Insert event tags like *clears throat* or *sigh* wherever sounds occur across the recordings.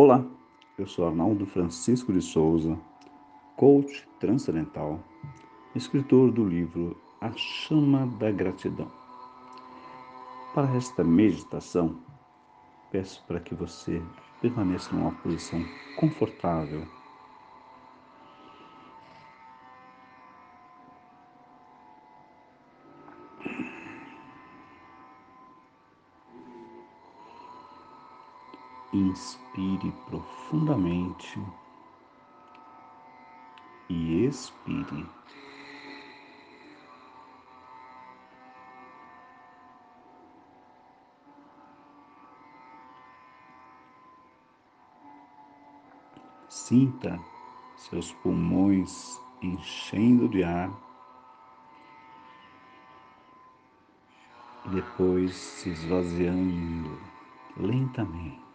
Olá, eu sou Arnaldo Francisco de Souza, coach transcendental, escritor do livro A Chama da Gratidão. Para esta meditação, peço para que você permaneça numa posição confortável. Inspire profundamente e expire. Sinta seus pulmões enchendo de ar e depois se esvaziando lentamente.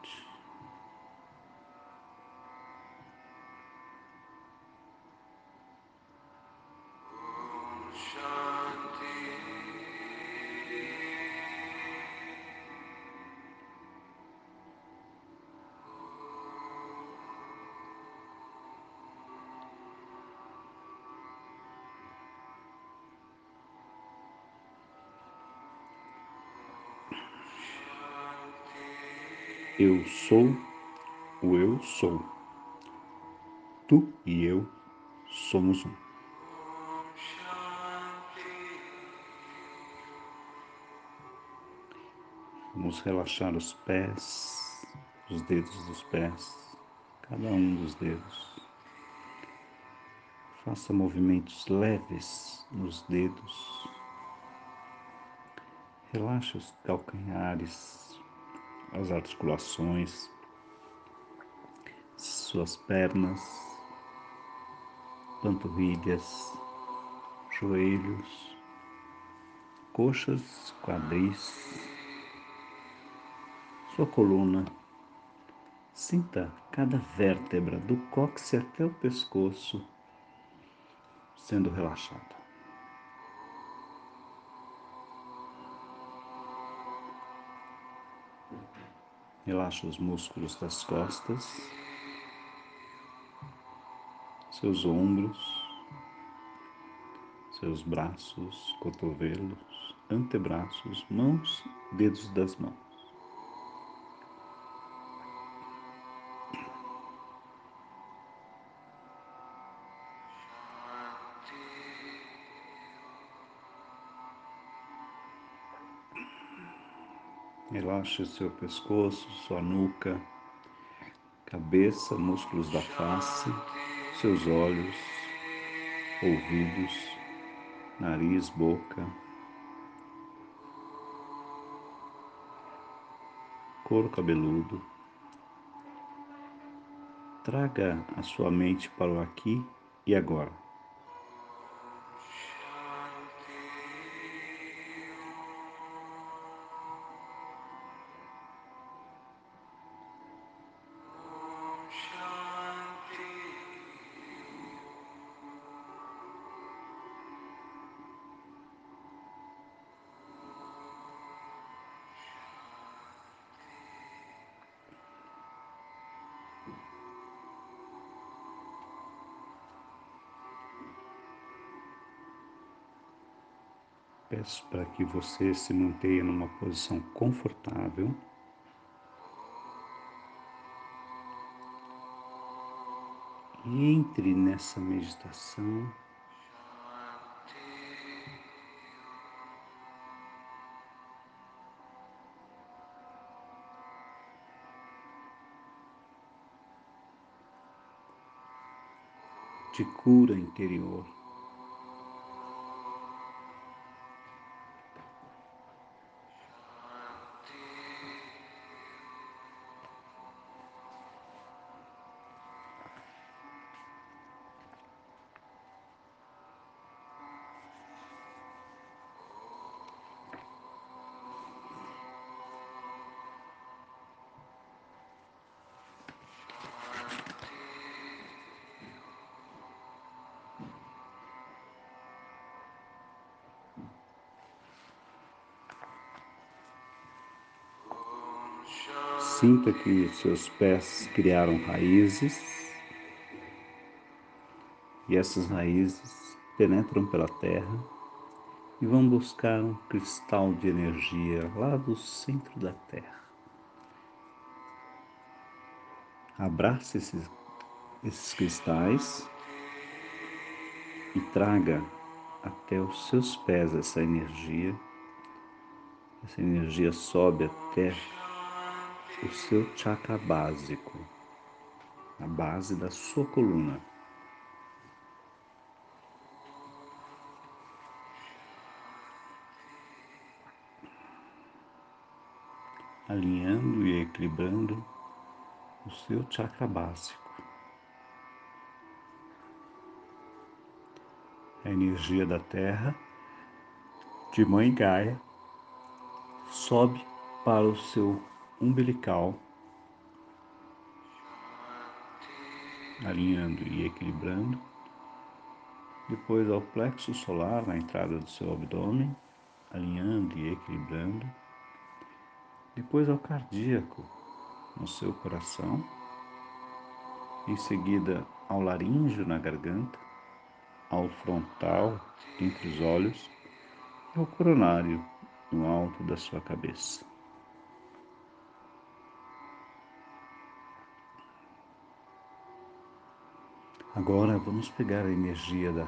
Sou o eu sou. Tu e eu somos um. Vamos relaxar os pés, os dedos dos pés, cada um dos dedos. Faça movimentos leves nos dedos. Relaxe os calcanhares, as articulações, suas pernas, panturrilhas, joelhos, coxas, quadris, sua coluna. Sinta cada vértebra do cóccix até o pescoço sendo relaxada. Relaxa os músculos das costas, seus ombros, seus braços, cotovelos, antebraços, mãos, dedos das mãos. Relaxe seu pescoço, sua nuca, cabeça, músculos da face, seus olhos, ouvidos, nariz, boca, couro cabeludo. Traga a sua mente para o aqui e agora. Peço para que você se mantenha numa posição confortável. E entre nessa meditação de cura interior. Sinta que seus pés criaram raízes e essas raízes penetram pela terra e vão buscar um cristal de energia lá do centro da terra. Abrace esses, esses cristais e traga até os seus pés essa energia. Essa energia sobe até o seu chakra básico, a base da sua coluna. Alinhando e equilibrando o seu chakra básico. A energia da Terra, de Mãe Gaia, sobe para o seu umbilical, alinhando e equilibrando. Depois ao plexo solar, na entrada do seu abdômen, alinhando e equilibrando. Depois ao cardíaco, no seu coração. Em seguida ao laríngeo na garganta, ao frontal entre os olhos e ao coronário no alto da sua cabeça. Agora vamos pegar a energia da,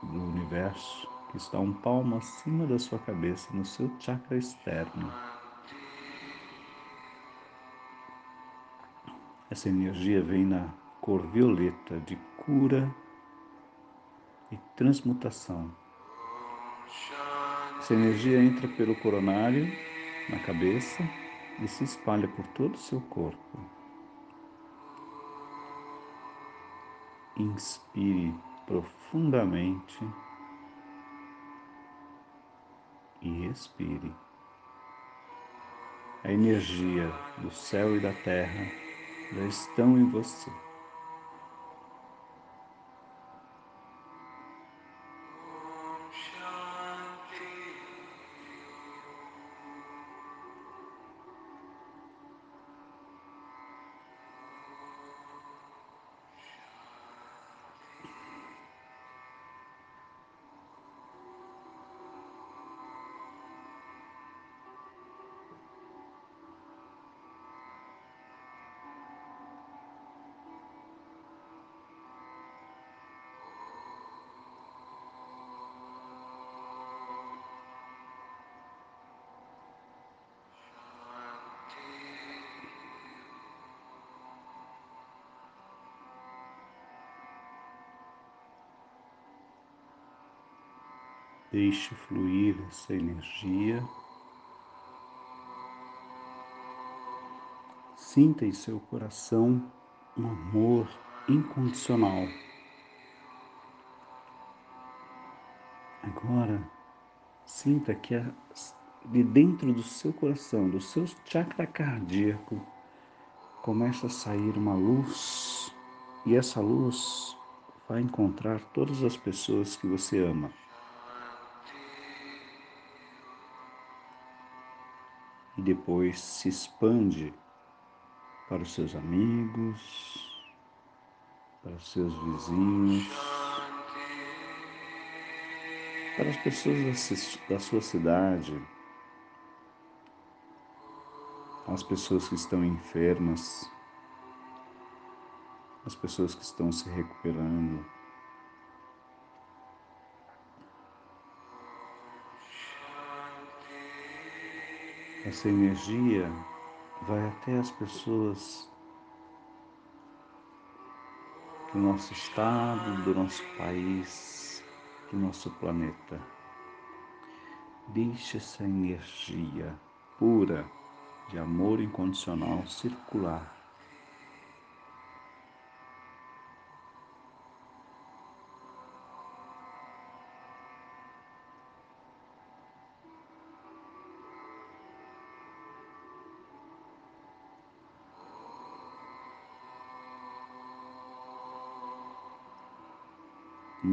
do universo que está um palmo acima da sua cabeça, no seu chakra externo. Essa energia vem na cor violeta de cura e transmutação. Essa energia entra pelo coronário, na cabeça, e se espalha por todo o seu corpo. Inspire profundamente e expire. A energia do céu e da terra já estão em você. Deixe fluir essa energia. Sinta em seu coração um amor incondicional. Agora, sinta que de dentro do seu coração, do seu chakra cardíaco, começa a sair uma luz e essa luz vai encontrar todas as pessoas que você ama. E depois se expande para os seus amigos, para os seus vizinhos, para as pessoas da sua cidade, as pessoas que estão enfermas, as pessoas que estão se recuperando. Essa energia vai até as pessoas do nosso estado, do nosso país, do nosso planeta. Deixe essa energia pura de amor incondicional circular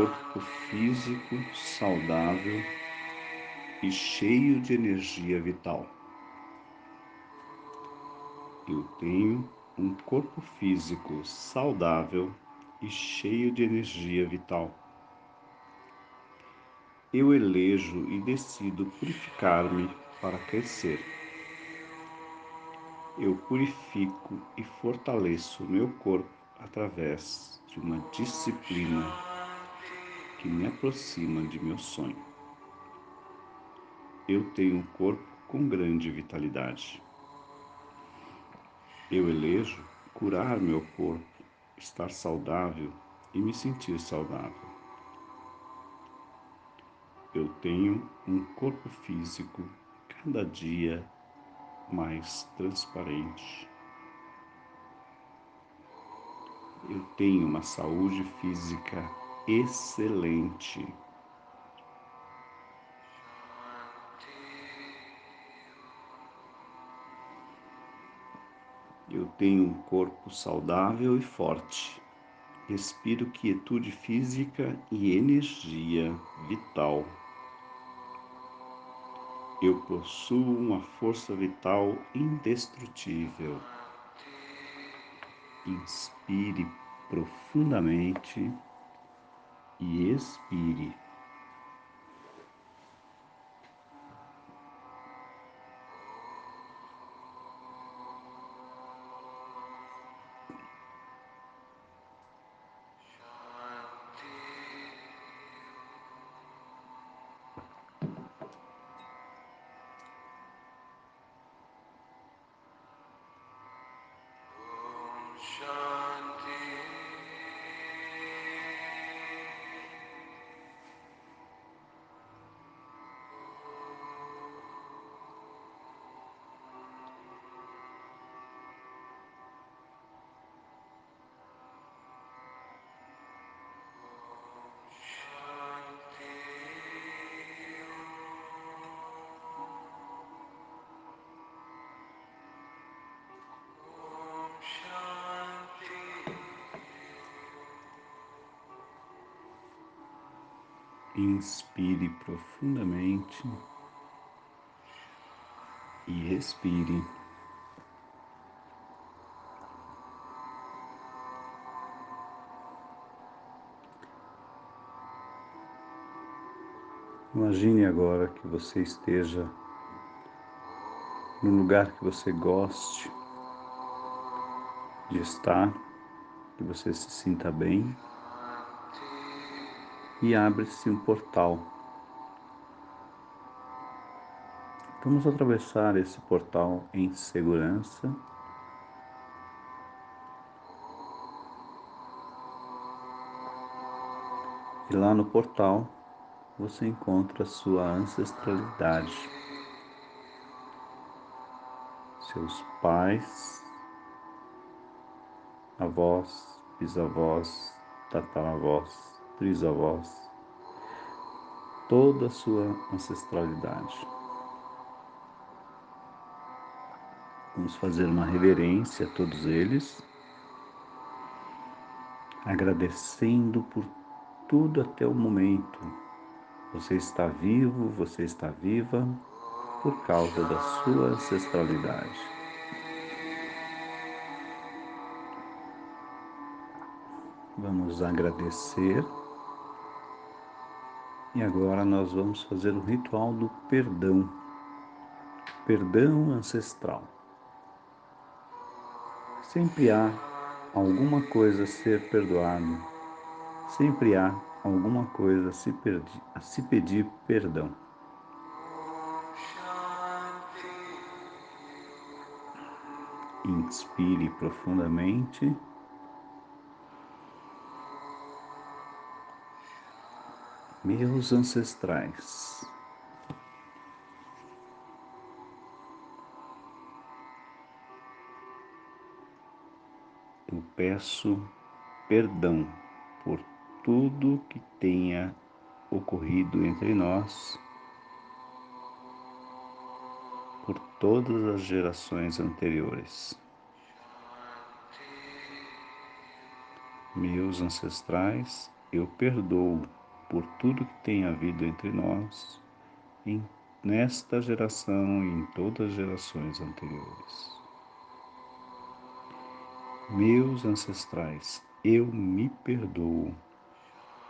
Corpo físico saudável e cheio de energia vital. Eu tenho um corpo físico saudável e cheio de energia vital. Eu elejo e decido purificar-me para crescer. Eu purifico e fortaleço meu corpo através de uma disciplina que me aproxima de meu sonho. Eu tenho um corpo com grande vitalidade. Eu elejo curar meu corpo, estar saudável e me sentir saudável. Eu tenho um corpo físico cada dia mais transparente. Eu tenho uma saúde física excelente. Eu tenho um corpo saudável e forte. Respiro quietude física e energia vital. Eu possuo uma força vital indestrutível. Inspire profundamente e expire. Inspire profundamente e expire. Imagine agora que você esteja no lugar que você goste de estar, que você se sinta bem e abre-se um portal. Vamos atravessar esse portal em segurança. E lá no portal você encontra sua ancestralidade, seus pais, avós, bisavós, tataravós trisavós, toda a sua ancestralidade. Vamos fazer uma reverência a todos eles, agradecendo por tudo até o momento. Você está vivo, você está viva por causa da sua ancestralidade. Vamos agradecer e agora nós vamos fazer o ritual do perdão, perdão ancestral. Sempre há alguma coisa a ser perdoado, sempre há alguma coisa a se, perdi, a se pedir perdão. Inspire profundamente. Meus ancestrais. Eu peço perdão por tudo que tenha ocorrido entre nós, por todas as gerações anteriores. Meus ancestrais, eu perdoo por tudo que tem havido entre nós, em, nesta geração e em todas as gerações anteriores. Meus ancestrais, eu me perdoo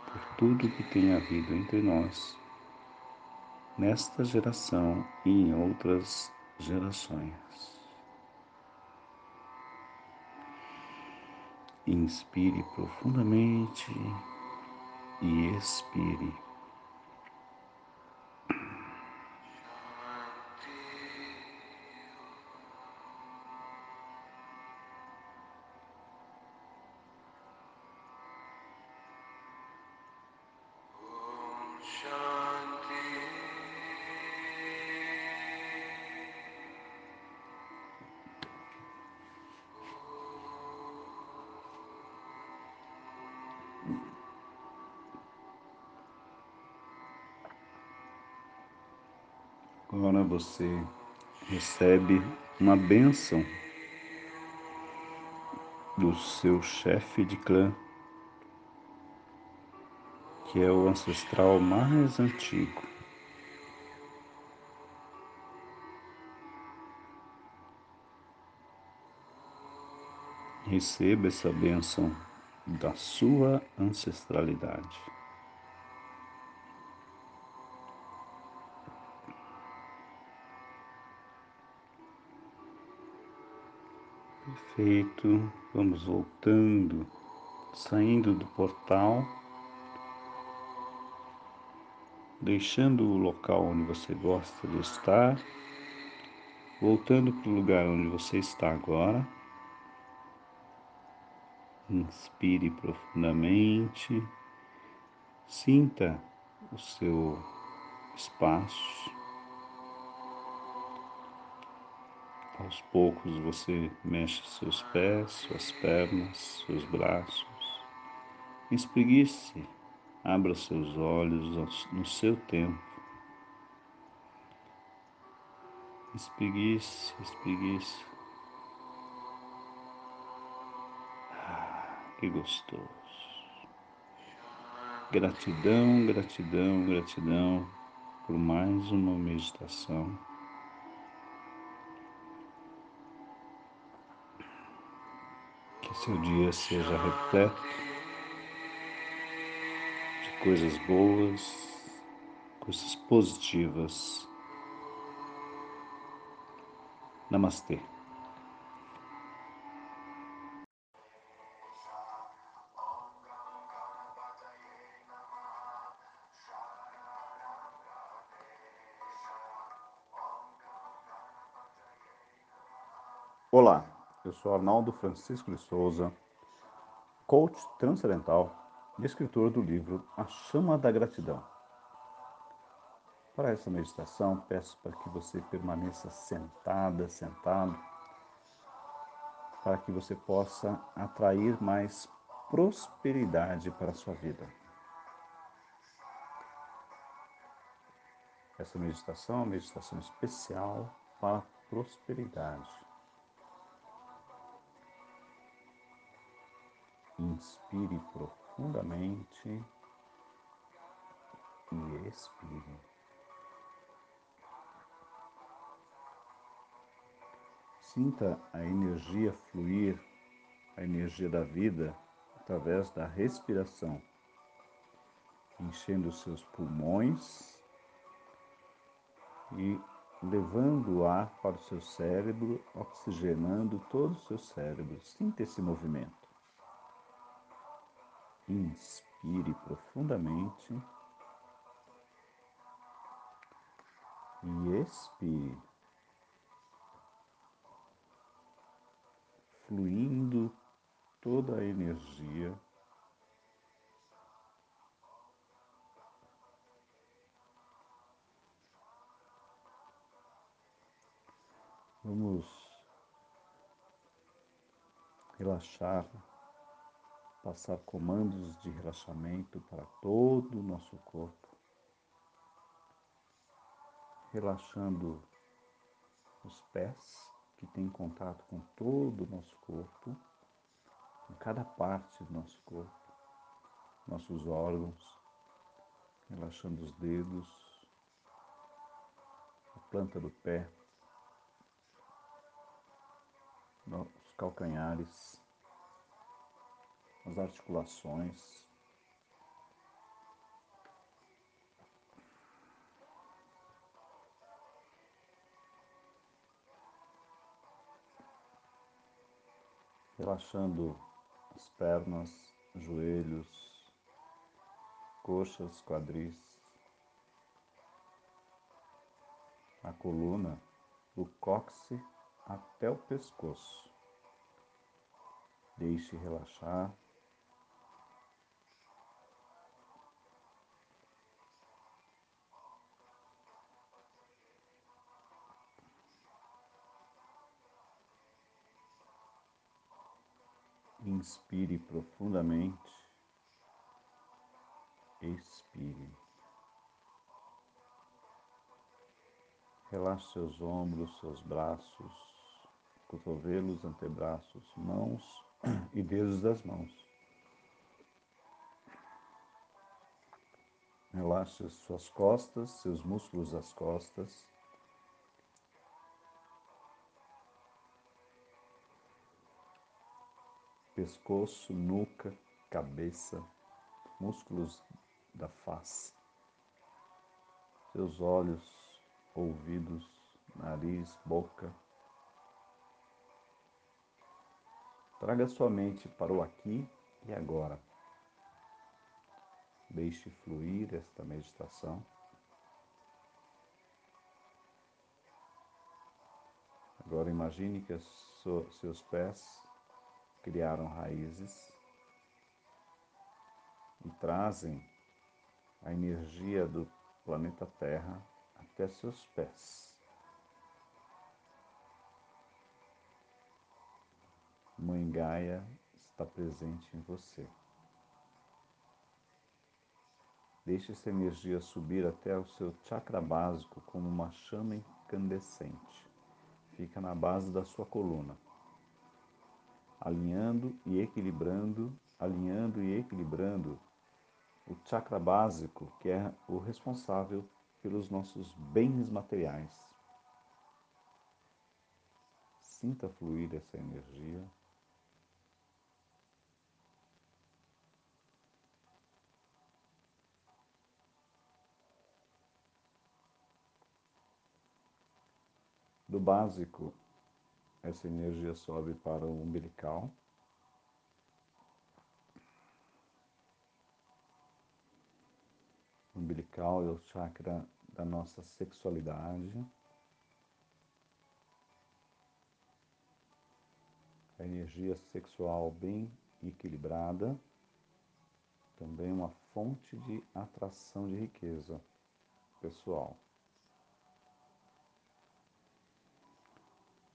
por tudo que tem havido entre nós, nesta geração e em outras gerações. Inspire profundamente e expire. Você recebe uma bênção do seu chefe de clã, que é o ancestral mais antigo. Receba essa bênção da sua ancestralidade. Perfeito. Vamos voltando, saindo do portal, deixando o local onde você gosta de estar, voltando para o lugar onde você está agora. Inspire profundamente, sinta o seu espaço. Aos poucos você mexe seus pés, suas pernas, seus braços. Espreguice, abra seus olhos no seu tempo. Espreguice, espreguice. Que gostoso. Gratidão, gratidão, gratidão por mais uma meditação. Que seu dia seja repleto de coisas boas, coisas positivas. Namastê. Olá, eu sou Arnaldo Francisco de Souza, coach transcendental e escritor do livro A Chama da Gratidão. Para essa meditação, peço para que você permaneça sentada, sentado, para que você possa atrair mais prosperidade para a sua vida. Essa meditação é uma meditação especial para prosperidade. Inspire profundamente e expire. Sinta a energia fluir, a energia da vida, através da respiração, enchendo seus pulmões e levando o ar para o seu cérebro, oxigenando todo o seu cérebro. Sinta esse movimento. Inspire profundamente. E expire, fluindo toda a energia. Vamos relaxar passar comandos de relaxamento para todo o nosso corpo, relaxando os pés que têm contato com todo o nosso corpo, em cada parte do nosso corpo, nossos órgãos, relaxando os dedos, a planta do pé, os calcanhares, as articulações. Relaxando as pernas, joelhos, coxas, quadris, a coluna, do cóccix até o pescoço. Deixe relaxar. Inspire profundamente. Expire. Relaxe seus ombros, seus braços, cotovelos, antebraços, mãos *clears throat* e dedos das mãos. Relaxe suas costas, seus músculos das costas. Pescoço, nuca, cabeça, músculos da face, seus olhos, ouvidos, nariz, boca. Traga sua mente para o aqui e agora. Deixe fluir esta meditação. Agora imagine que seus pés criaram raízes e trazem a energia do planeta Terra até seus pés. Mãe Gaia está presente em você. Deixe essa energia subir até o seu chakra básico como uma chama incandescente. Fica na base da sua coluna, alinhando e equilibrando, alinhando e equilibrando o chakra básico, que é o responsável pelos nossos bens materiais. Sinta fluir essa energia. Do básico, essa energia sobe para o umbilical. O umbilical é o chakra da nossa sexualidade. A energia sexual bem equilibrada, também uma fonte de atração de riqueza pessoal.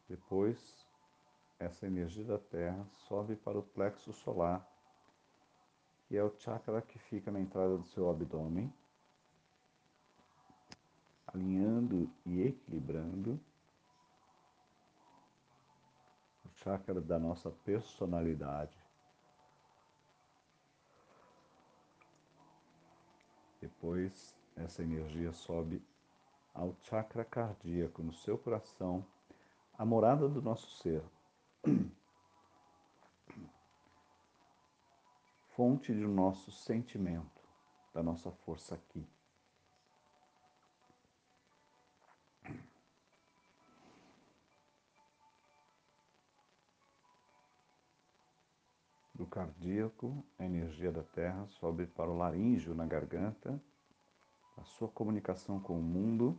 Depois, essa energia da Terra sobe para o plexo solar, que é o chakra que fica na entrada do seu abdômen, alinhando e equilibrando o chakra da nossa personalidade. Depois, essa energia sobe ao chakra cardíaco no seu coração a morada do nosso ser. Fonte do nosso sentimento, da nossa força aqui. Do cardíaco, a energia da terra sobe para o laríngeo na garganta, a sua comunicação com o mundo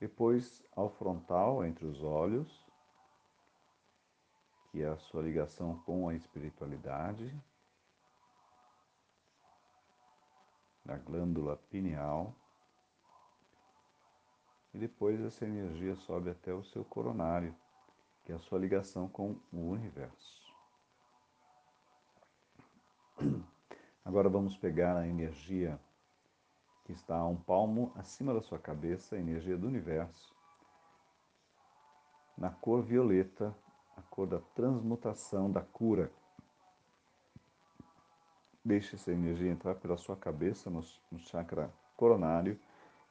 depois ao frontal, entre os olhos, que é a sua ligação com a espiritualidade, na glândula pineal, e depois essa energia sobe até o seu coronário, que é a sua ligação com o universo. Agora vamos pegar a energia que está a um palmo acima da sua cabeça, a energia do universo, na cor violeta, a cor da transmutação, da cura, Deixe essa energia entrar pela sua cabeça no, no chakra coronário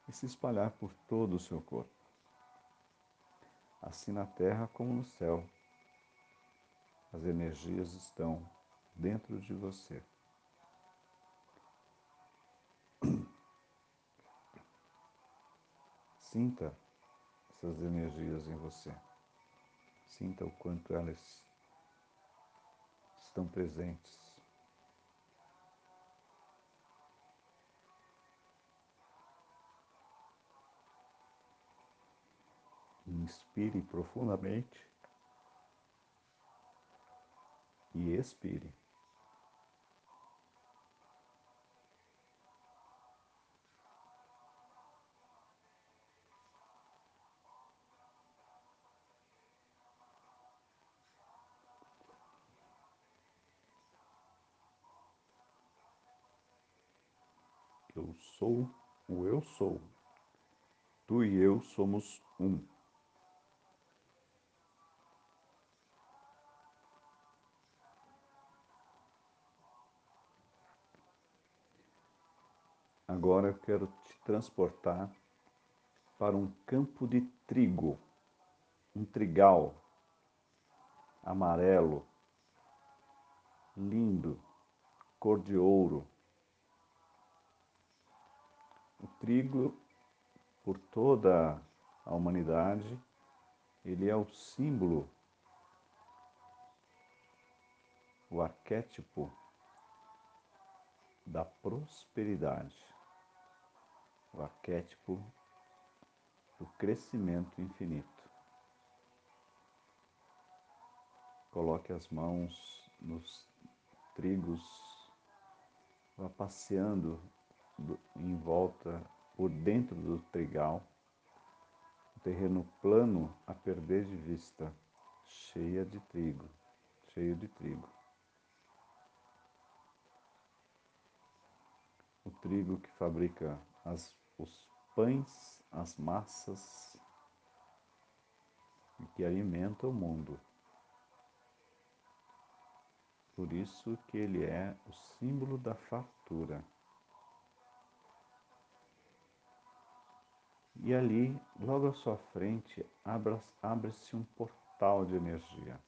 e se espalhar por todo o seu corpo. Assim na terra como no céu. As energias estão dentro de você. Sinta essas energias em você. Sinta o quanto elas estão presentes. Inspire profundamente e expire. Eu sou o eu sou. Tu e eu somos um. Agora eu quero te transportar para um campo de trigo, um trigal amarelo, lindo, cor de ouro. O trigo, por toda a humanidade, ele é o símbolo, o arquétipo da prosperidade o arquétipo do crescimento infinito. Coloque as mãos nos trigos, vá passeando em volta por dentro do trigal, o terreno plano a perder de vista, cheia de trigo, cheio de trigo. O trigo que fabrica as os pães, as massas que alimentam o mundo. Por isso que ele é o símbolo da fartura. E ali, logo à sua frente, abre-se um portal de energia.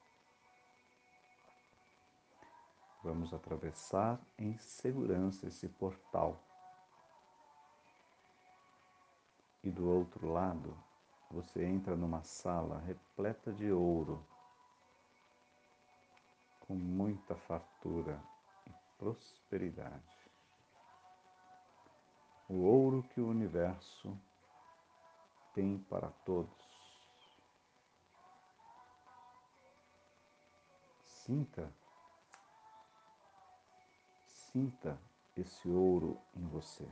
Vamos atravessar em segurança esse portal. e do outro lado você entra numa sala repleta de ouro, com muita fartura e prosperidade. O ouro que o universo tem para todos. Sinta, sinta esse ouro em você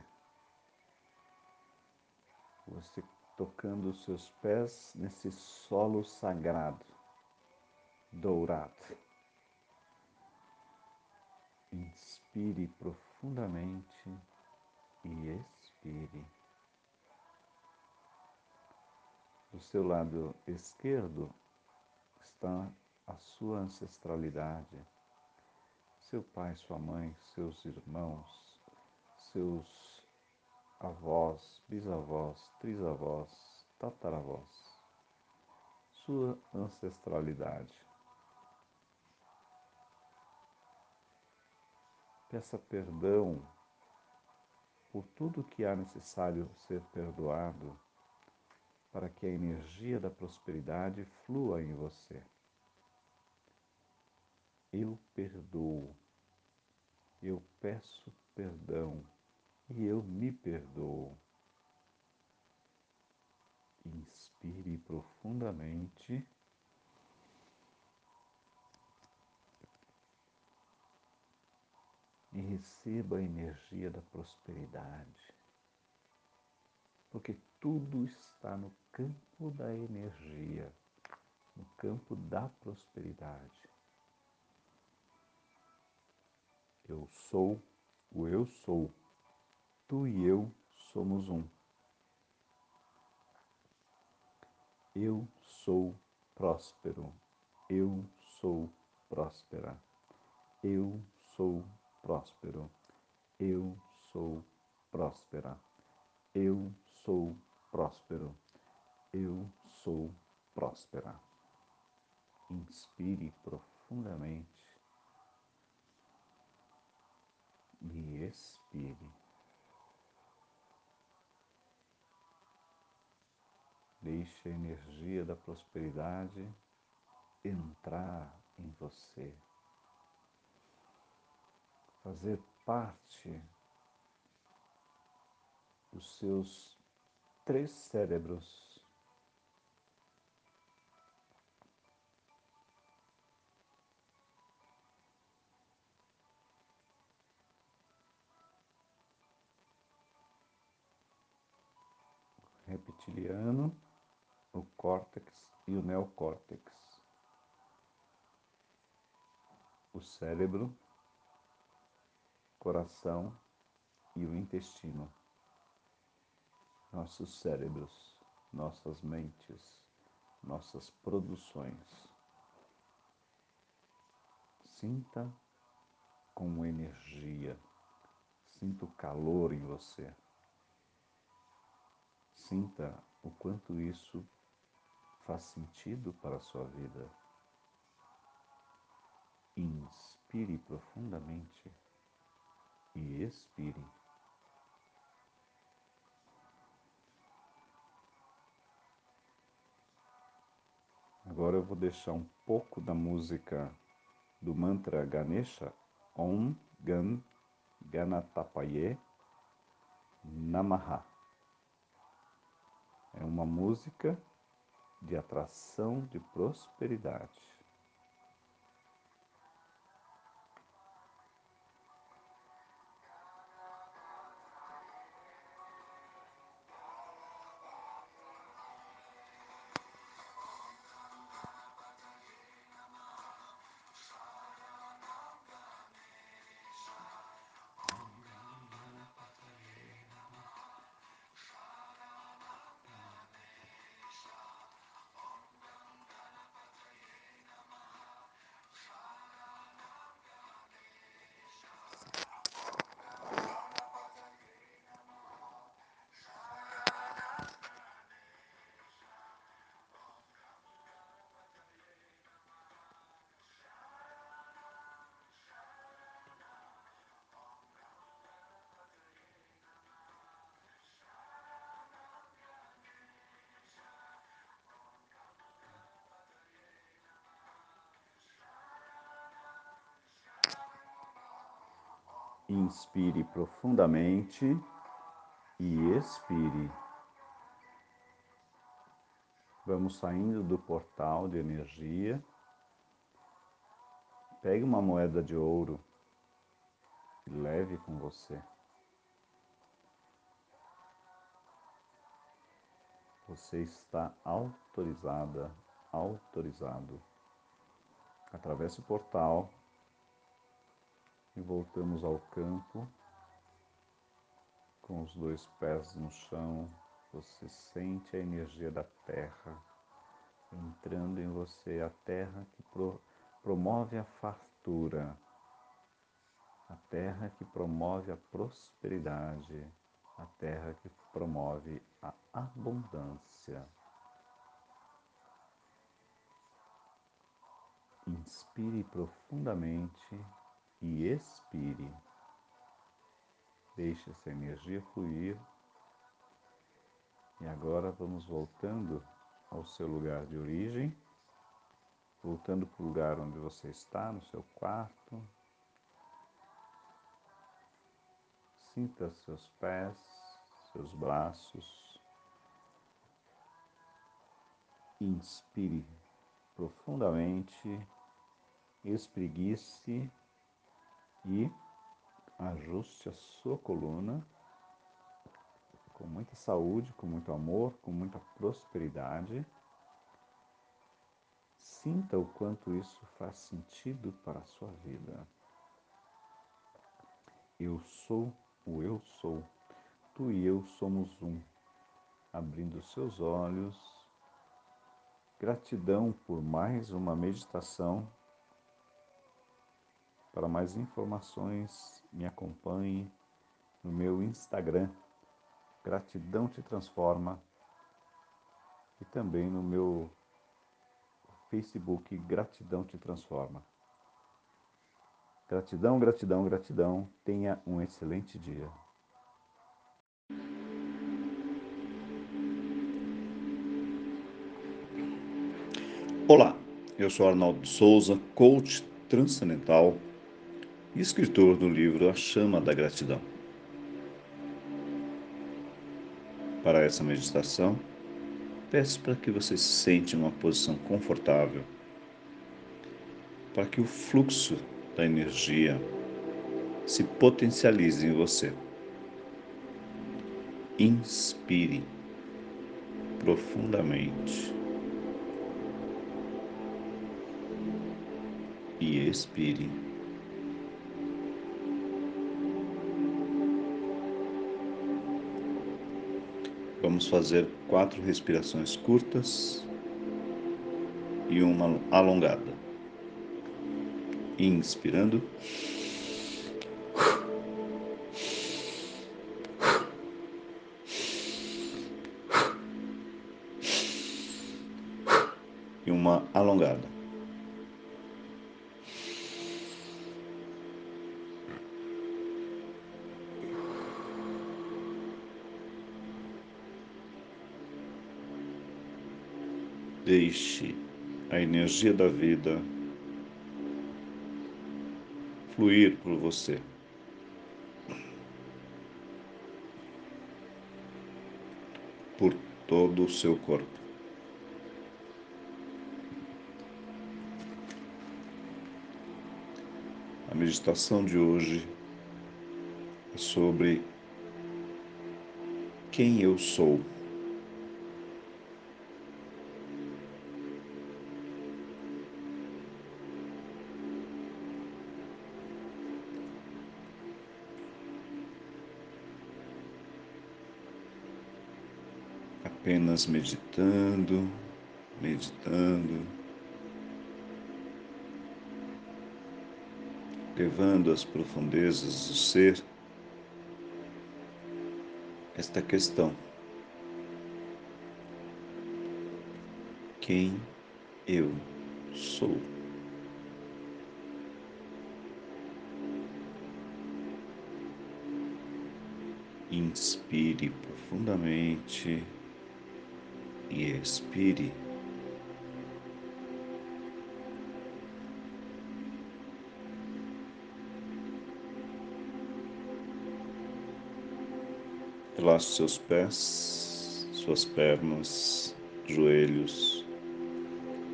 você tocando os seus pés nesse solo sagrado, dourado. Inspire profundamente e expire. Do seu lado esquerdo está a sua ancestralidade, seu pai, sua mãe, seus irmãos, seus avós, bisavós, trisavós, tataravós, sua ancestralidade. Peça perdão por tudo que há necessário ser perdoado para que a energia da prosperidade flua em você. Eu perdoo, eu peço perdão e eu me perdoo. Inspire profundamente. E receba a energia da prosperidade. Porque tudo está no campo da energia, no campo da prosperidade. Eu sou o eu sou tu e eu somos um. Eu sou próspero. Eu sou próspera. Eu sou próspero. Eu sou próspera. Eu sou próspero. Eu sou próspera. Inspire profundamente e expire. Deixe a energia da prosperidade entrar em você, fazer parte dos seus três cérebros. Reptiliano, o córtex e o neocórtex. O cérebro, coração e o intestino. Nossos cérebros, nossas mentes, nossas produções. Sinta com energia, sinta o calor em você. Sinta o quanto isso faz sentido para a sua vida. Inspire profundamente e expire. Agora eu vou deixar um pouco da música do mantra Ganesha Om Gan Ganatapaye Namaha. É uma música de atração de prosperidade. Inspire profundamente e expire. Vamos saindo do portal de energia. Pegue uma moeda de ouro e leve com você. Você está autorizada, autorizado. Atravesse o portal e voltamos ao campo com os dois pés no chão. Você sente a energia da terra entrando em você, a terra que pro, promove a fartura, a terra que promove a prosperidade, a terra que promove a abundância. Inspire profundamente e expire. Deixe essa energia fluir. E agora vamos voltando ao seu lugar de origem, voltando para o lugar onde você está, no seu quarto. Sinta seus pés, seus braços. Inspire profundamente, espreguice e ajuste a sua coluna com muita saúde, com muito amor, com muita prosperidade. Sinta o quanto isso faz sentido para a sua vida. Eu sou o eu sou. Tu e eu somos um. Abrindo seus olhos. Gratidão por mais uma meditação Para mais informações, me acompanhe no meu Instagram, Gratidão Te Transforma, e também no meu Facebook, Gratidão Te Transforma. Gratidão, gratidão, gratidão. Tenha um excelente dia. Olá, eu sou Arnaldo Souza, coach transcendental e escritor do livro A Chama da Gratidão. Para essa meditação, peço para que você se sente em uma posição confortável, para que o fluxo da energia se potencialize em você. Inspire profundamente e expire. Vamos fazer quatro respirações curtas e uma alongada. Inspirando. Energia da vida fluir por você. Por todo o seu corpo. A meditação de hoje é sobre quem eu sou. Apenas meditando, meditando, levando às profundezas do ser esta questão. Quem eu sou? Inspire profundamente e expire. Relaxe seus pés, suas pernas, joelhos,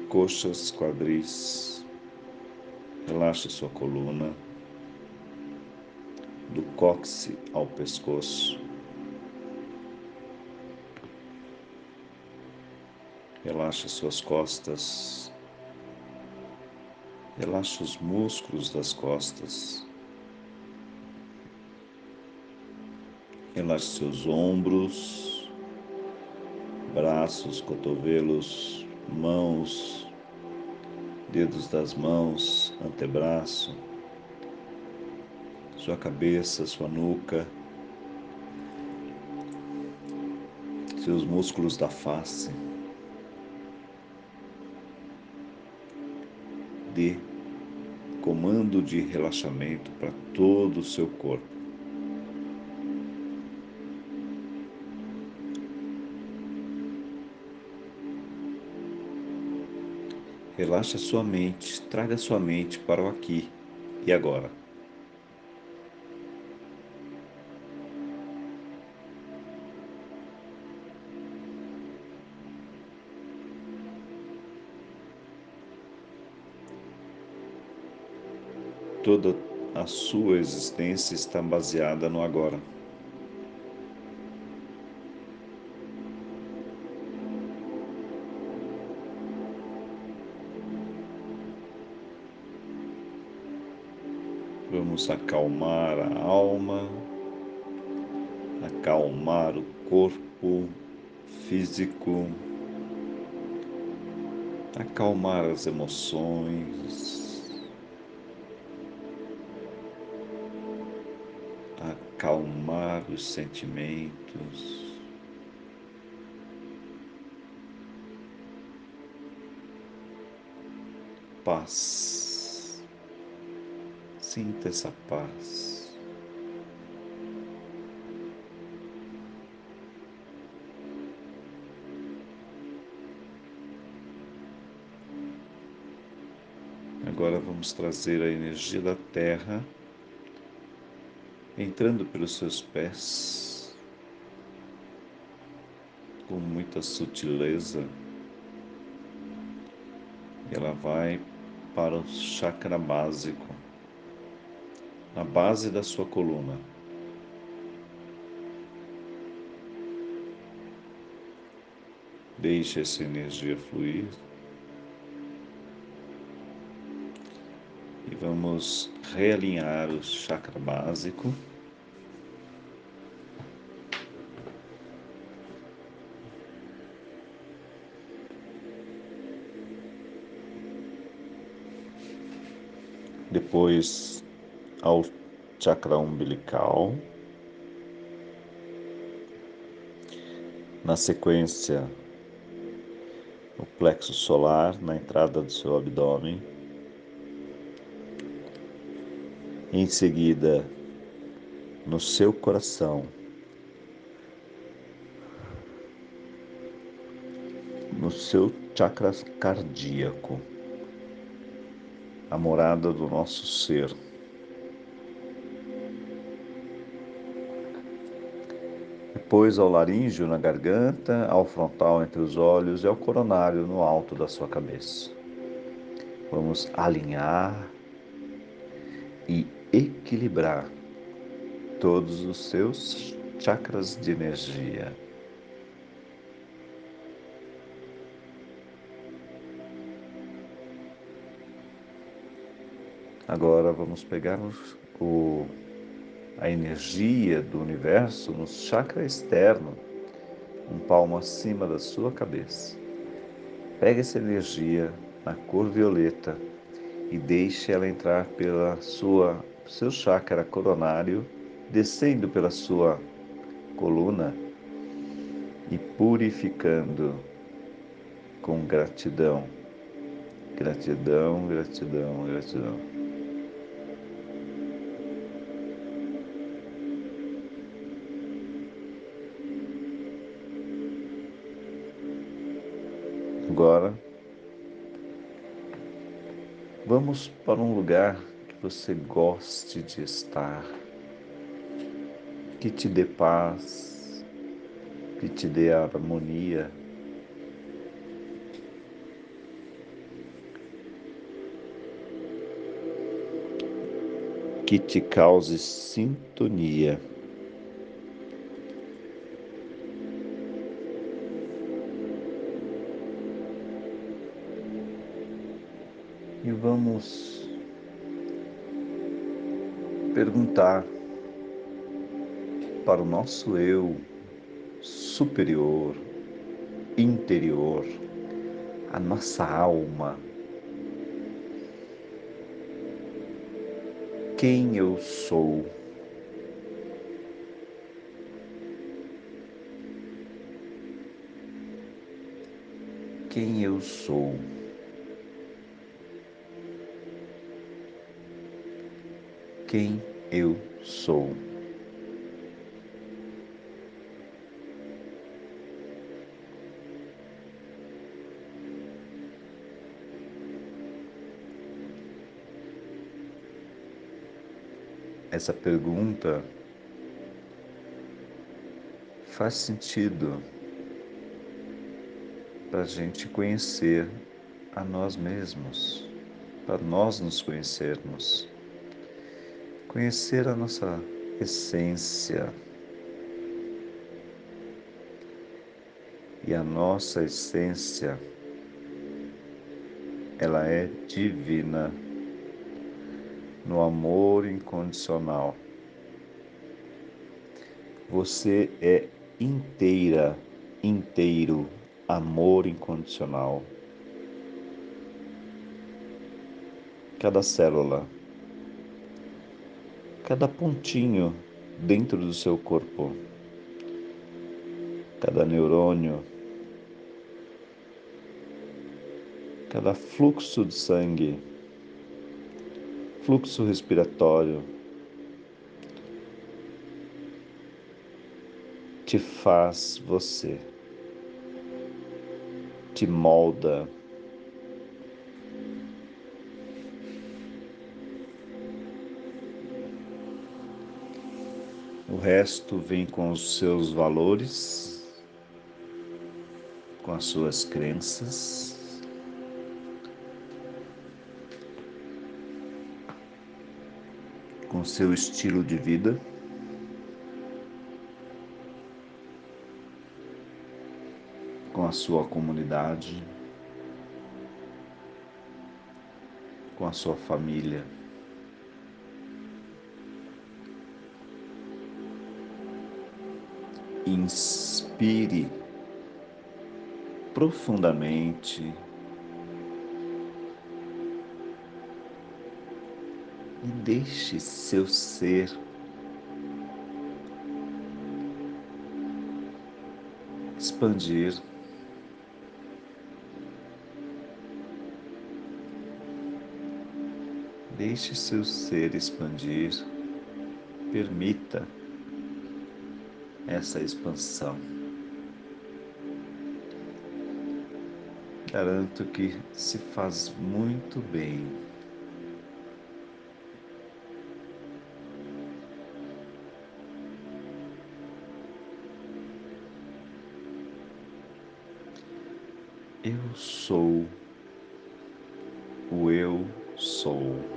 coxas, quadris. Relaxe sua coluna, do cóccix ao pescoço. Relaxa suas costas. Relaxa os músculos das costas. Relaxe seus ombros, braços, cotovelos, mãos, dedos das mãos, antebraço, sua cabeça, sua nuca, seus músculos da face. Dê comando de relaxamento para todo o seu corpo. Relaxa sua mente, traga sua mente para o aqui e agora. Toda a sua existência está baseada no agora. Vamos acalmar a alma, acalmar o corpo físico, acalmar as emoções os sentimentos. Paz. Sinta essa paz. Agora vamos trazer a energia da Terra entrando pelos seus pés com muita sutileza. Ela vai para o chakra básico, na base da sua coluna. Deixe essa energia fluir. E vamos realinhar o chakra básico. Depois ao chakra umbilical. Na sequência, o plexo solar na entrada do seu abdômen. Em seguida, no seu coração, no seu chakra cardíaco, a morada do nosso ser. Depois ao laríngeo na garganta, ao frontal entre os olhos e ao coronário no alto da sua cabeça. Vamos alinhar e equilibrar todos os seus chakras de energia. Agora vamos pegar o, a energia do universo no chakra externo, um palmo acima da sua cabeça. Pega essa energia na cor violeta e deixe ela entrar pela sua seu chakra coronário, descendo pela sua coluna e purificando com gratidão. Gratidão, gratidão, gratidão. Agora Vamos para um lugar que você goste de estar, que te dê paz, que te dê harmonia. Que te cause sintonia. e vamos perguntar para o nosso eu superior, interior, a nossa alma. Quem eu sou? Quem eu sou? Quem eu sou. Essa pergunta faz sentido para a gente conhecer a nós mesmos, para nós nos conhecermos conhecer a nossa essência. E a nossa essência, ela é divina no amor incondicional. Você é inteira, inteiro, amor incondicional. Cada célula cada pontinho dentro do seu corpo. Cada neurônio, cada fluxo de sangue, fluxo respiratório, te faz você, te molda. O resto vem com os seus valores, com as suas crenças. Com seu estilo de vida. com a sua comunidade, com a sua família. Inspire profundamente e deixe seu ser expandir. Deixe seu ser expandir, permita essa expansão. Garanto que se faz muito bem. Eu sou o eu sou.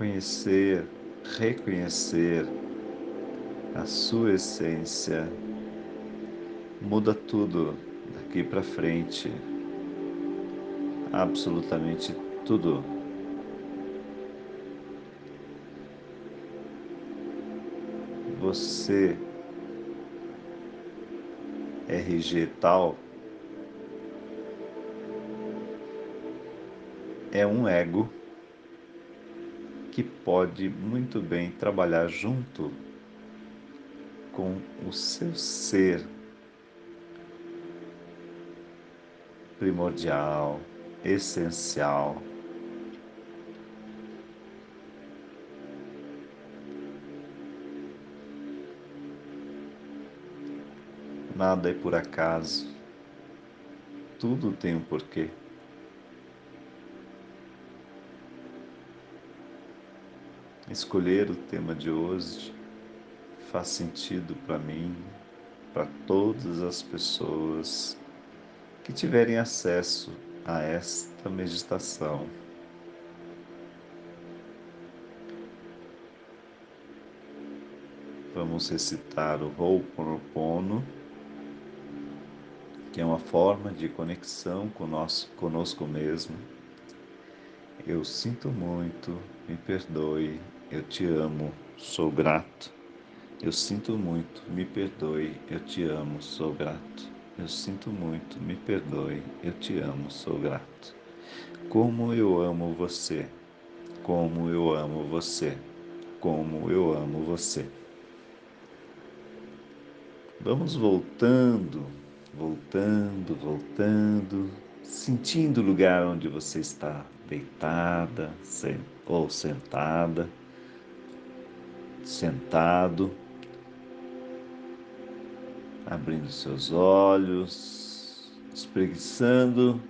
Conhecer, reconhecer a sua essência, muda tudo daqui para frente. Absolutamente tudo. Você RG tal é um ego pode muito bem trabalhar junto com o seu ser primordial, essencial. Nada é por acaso, tudo tem um porquê. Escolher o tema de hoje faz sentido para mim, para todas as pessoas que tiverem acesso a esta meditação. Vamos recitar o Ho'oponopono, que é uma forma de conexão conosco, conosco mesmo. Eu sinto muito, me perdoe, eu te amo, sou grato. Eu sinto muito, me perdoe, eu te amo, sou grato. Eu sinto muito, me perdoe, eu te amo, sou grato. Como eu amo você, como eu amo você, como eu amo você. Vamos voltando, voltando, voltando, sentindo o lugar onde você está deitada ou sentada sentado, abrindo seus olhos, espreguiçando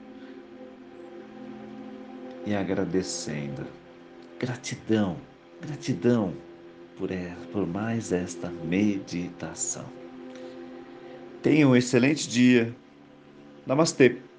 e agradecendo. Gratidão, gratidão por, por mais esta meditação. Tenha um excelente dia. Namastê.